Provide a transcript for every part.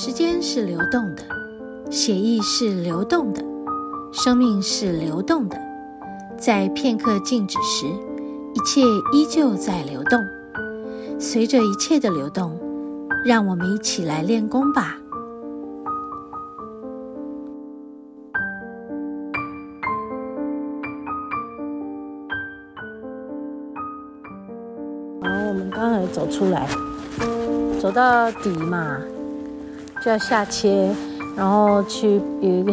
时间是流动的，血液是流动的，生命是流动的。在片刻静止时，一切依旧在流动。随着一切的流动，让我们一起来练功吧。好，我们刚才走出来，走到底嘛。就要下切，然后去有一个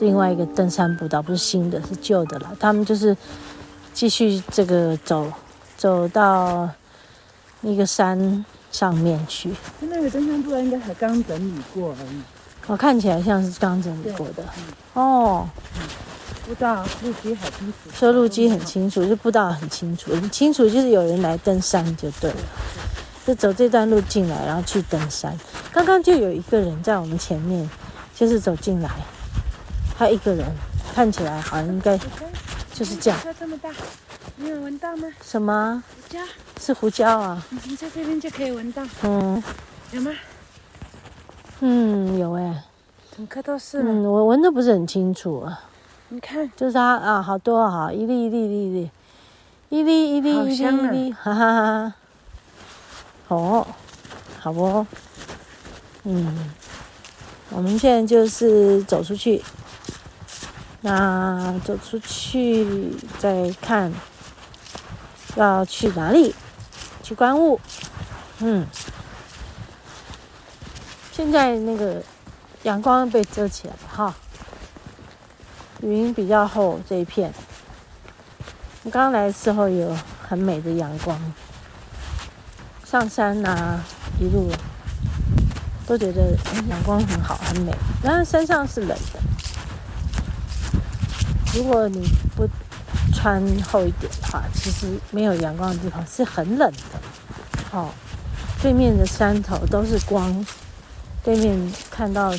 另外一个登山步道，不是新的，是旧的了。他们就是继续这个走，走到那个山上面去。那个登山步道应该才刚整理过而已。我看起来像是刚整理过的。嗯、哦，步道路基很清楚。说路基很清楚，就步道很清楚，很清楚就是有人来登山就对了。就走这段路进来，然后去登山。刚刚就有一个人在我们前面，就是走进来，他一个人，看起来好像应该就是这样。这么大，你有闻到吗？什么？胡椒？是胡椒啊。你在这边就可以闻到。嗯。有吗？嗯，有哎、整个都是。嗯，我闻的不是很清楚啊。你看，就是它啊，好多啊，一粒一粒一粒一粒，一粒一粒一粒一粒，哈哈哈。哦，好哦，嗯，我们现在就是走出去，那走出去再看要去哪里？去观雾，嗯，现在那个阳光被遮起来了哈，云比较厚这一片，我刚刚来的时候有很美的阳光。上山呐、啊，一路都觉得阳光很好，很美。然后山上是冷的，如果你不穿厚一点的话，其实没有阳光的地方是很冷的。哦，对面的山头都是光，对面看到的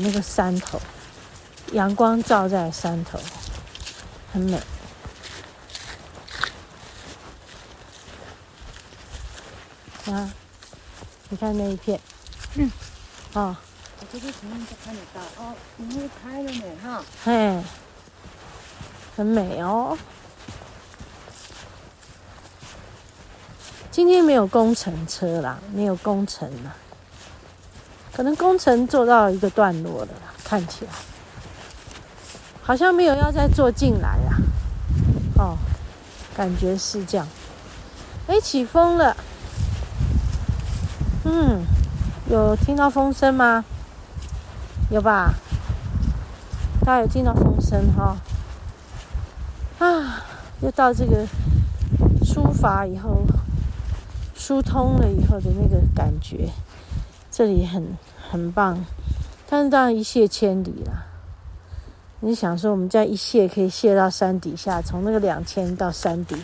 那个山头，阳光照在山头，很美。啊，你看那一片，嗯，哦，我这个前面就看得到哦，云会开了呢，哈，嘿，很美哦。今天没有工程车啦，没有工程啦，可能工程做到一个段落了啦，看起来，好像没有要再做进来啦，哦，感觉是这样。哎，起风了。嗯，有听到风声吗？有吧？大家有听到风声哈？啊，又到这个疏阀以后，疏通了以后的那个感觉，这里很很棒，但是当然一泻千里啦。你想说我们这样一泻可以泻到山底下，从那个两千到山底。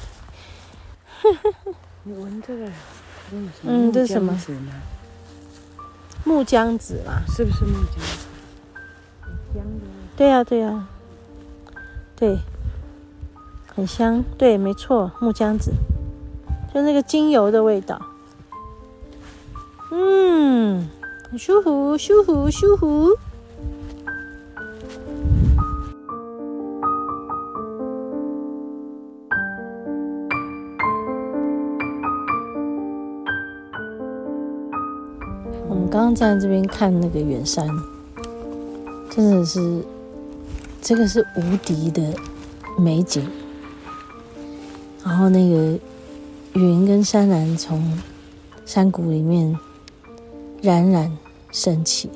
你闻这个？嗯，这是什么？木姜子嘛？是不是木姜子？对呀，对呀，对，很香。对，没错，木姜子，就那个精油的味道。嗯，很舒服，舒服，舒服。站在这边看那个远山，真的是，这个是无敌的美景。然后那个云跟山岚从山谷里面冉冉升起，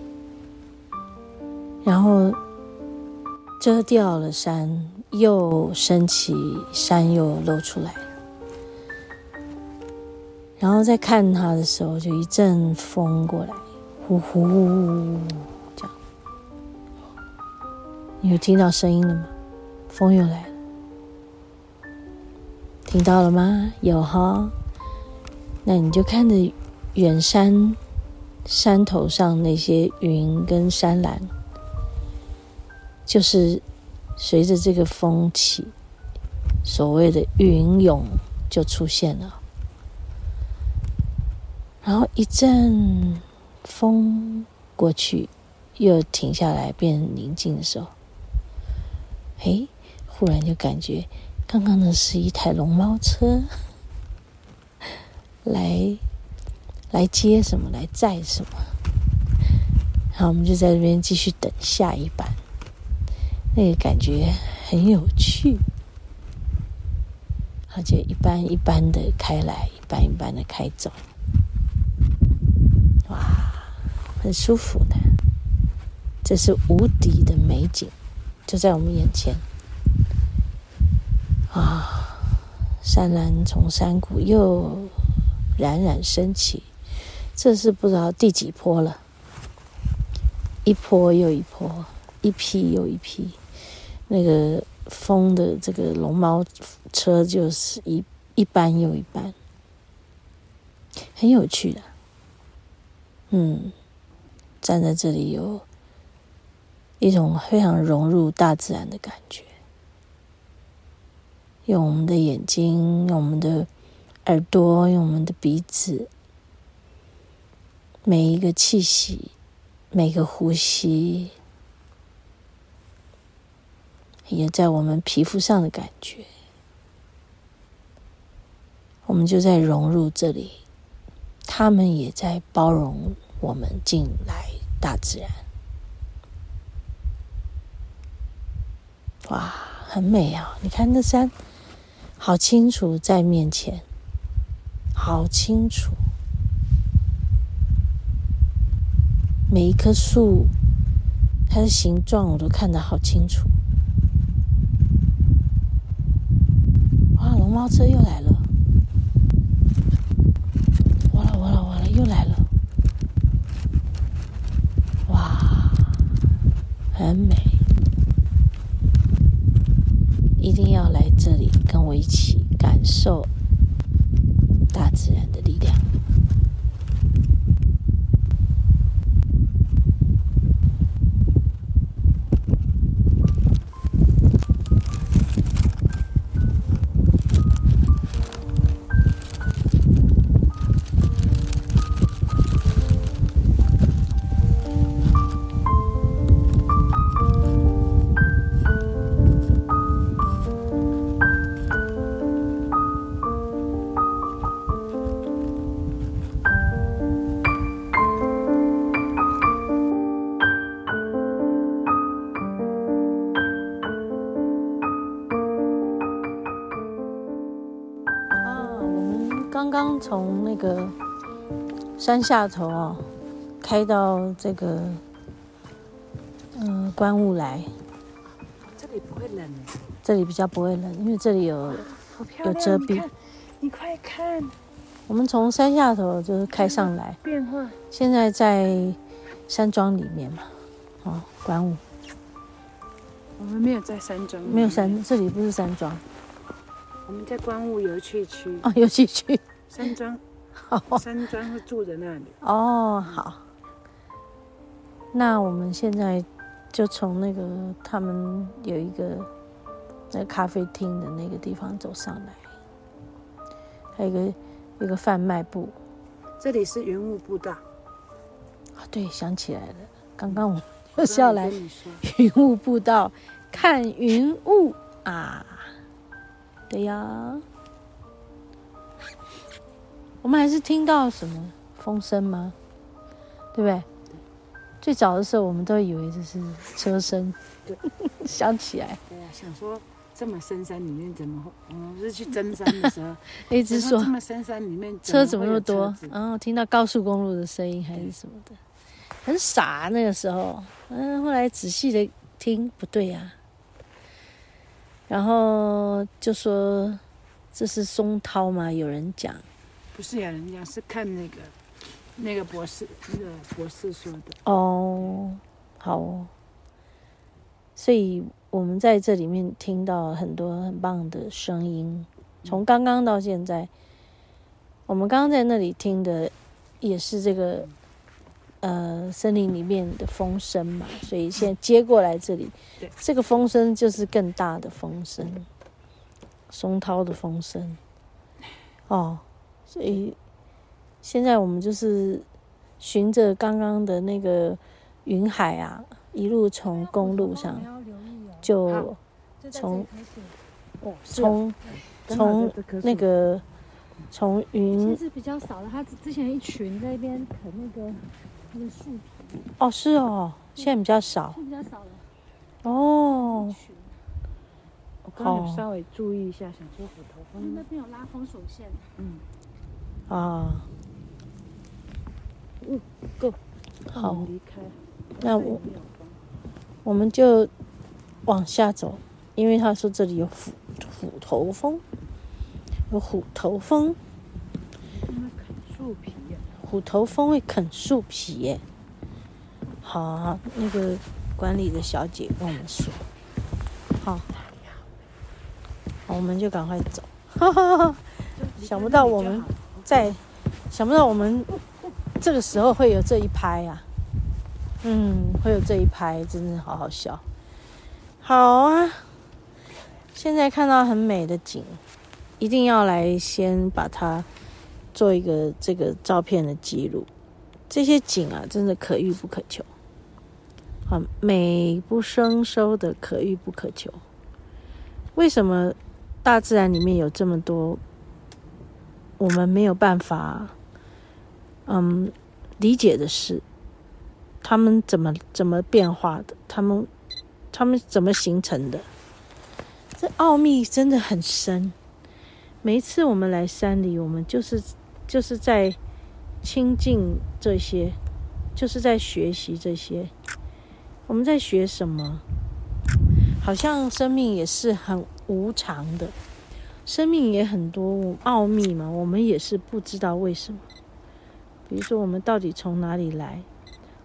然后遮掉了山，又升起，山又露出来。然后再看它的时候，就一阵风过来。呼呼，这样，你有听到声音了吗？风又来了，听到了吗？有哈，那你就看着远山山头上那些云跟山岚，就是随着这个风起，所谓的云涌就出现了，然后一阵。风过去，又停下来变宁静的时候，哎，忽然就感觉刚刚的是一台龙猫车，来来接什么，来载什么。好，我们就在这边继续等下一班，那个感觉很有趣。而且一班一班的开来，一班一班的开走，哇，很舒服的。这是无敌的美景，就在我们眼前。啊，山峦从山谷又冉冉升起，这是不知道第几波了，一波又一波，一批又一批，那个。风的这个龙猫车就是一一班又一班，很有趣的。嗯，站在这里有一种非常融入大自然的感觉。用我们的眼睛，用我们的耳朵，用我们的鼻子，每一个气息，每个呼吸。也在我们皮肤上的感觉，我们就在融入这里，他们也在包容我们进来大自然。哇，很美啊！你看那山，好清楚在面前，好清楚，每一棵树，它的形状我都看得好清楚。哇龙猫车又来了！从那个山下头哦，开到这个嗯观雾来，这里不会冷，这里比较不会冷，因为这里有有遮蔽。你快看，我们从山下头就是开上来，变化。现在在山庄里面嘛，哦，观雾。我们没有在山庄，没有山，这里不是山庄。我们在观雾游憩区哦，游憩区山庄，好，山庄会住在那里哦。好，那我们现在就从那个他们有一个那咖啡厅的那个地方走上来，还有一个一个贩卖部。这里是云雾步道啊，对，想起来了，刚刚我就是要来云雾步道看云雾啊。对呀，我们还是听到什么风声吗？对不对？最早的时候，我们都以为这是车声。对，想起来。对呀，想说这么深山里面怎么会？我们是去登山的时候，一直说这么深山里面车怎么那么多？然后听到高速公路的声音还是什么的，很傻那个时候。嗯，后来仔细的听，不对呀。然后就说这是松涛吗？有人讲，不是呀人家，是看那个那个博士，那个博士说的。哦，好哦。所以我们在这里面听到很多很棒的声音，从刚刚到现在，我们刚刚在那里听的也是这个。呃，森林里面的风声嘛，所以现在接过来这里，这个风声就是更大的风声，松涛的风声。哦，所以现在我们就是循着刚刚的那个云海啊，一路从公路上，就从从从那个从云。其实比较少了，他之前一群在那边啃那个那个树皮。哦，是哦，现在比较少。比较少了。哦。我刚刚有稍微注意一下，想说斧头蜂那边有拉风手线。嗯。啊。嗯，够。好。那我我们就往下走，因为他说这里有虎虎头蜂，有虎头蜂。啃树皮耶。虎头蜂会啃树皮耶。好，那个管理的小姐跟我们说。好。我们就赶快走，哈哈哈！想不到我们在，想不到我们这个时候会有这一拍啊，嗯，会有这一拍，真的好好笑。好啊，现在看到很美的景，一定要来先把它做一个这个照片的记录。这些景啊，真的可遇不可求，啊，美不胜收的可遇不可求。为什么？大自然里面有这么多我们没有办法嗯理解的是，他们怎么怎么变化的？他们他们怎么形成的？这奥秘真的很深。每一次我们来山里，我们就是就是在亲近这些，就是在学习这些。我们在学什么？好像生命也是很无常的，生命也很多奥秘嘛，我们也是不知道为什么。比如说，我们到底从哪里来？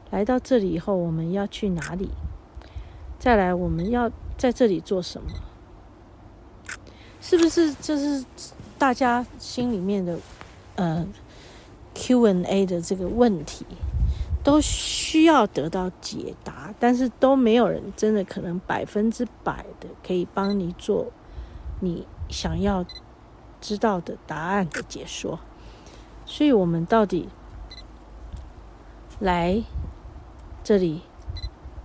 来到这里以后，我们要去哪里？再来，我们要在这里做什么？是不是这是大家心里面的呃 Q&A 的这个问题？都需要得到解答，但是都没有人真的可能百分之百的可以帮你做你想要知道的答案的解说。所以，我们到底来这里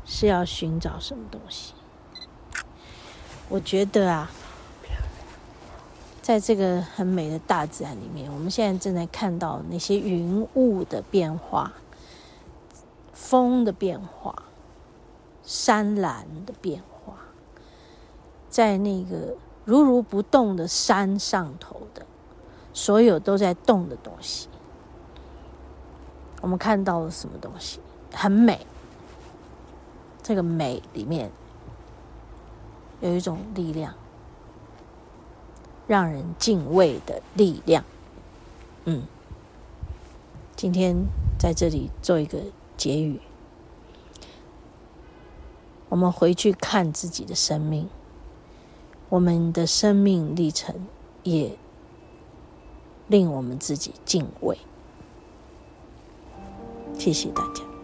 是要寻找什么东西？我觉得啊，在这个很美的大自然里面，我们现在正在看到那些云雾的变化。风的变化，山峦的变化，在那个如如不动的山上头的，所有都在动的东西，我们看到了什么东西？很美。这个美里面有一种力量，让人敬畏的力量。嗯，今天在这里做一个。结语，我们回去看自己的生命，我们的生命历程也令我们自己敬畏。谢谢大家。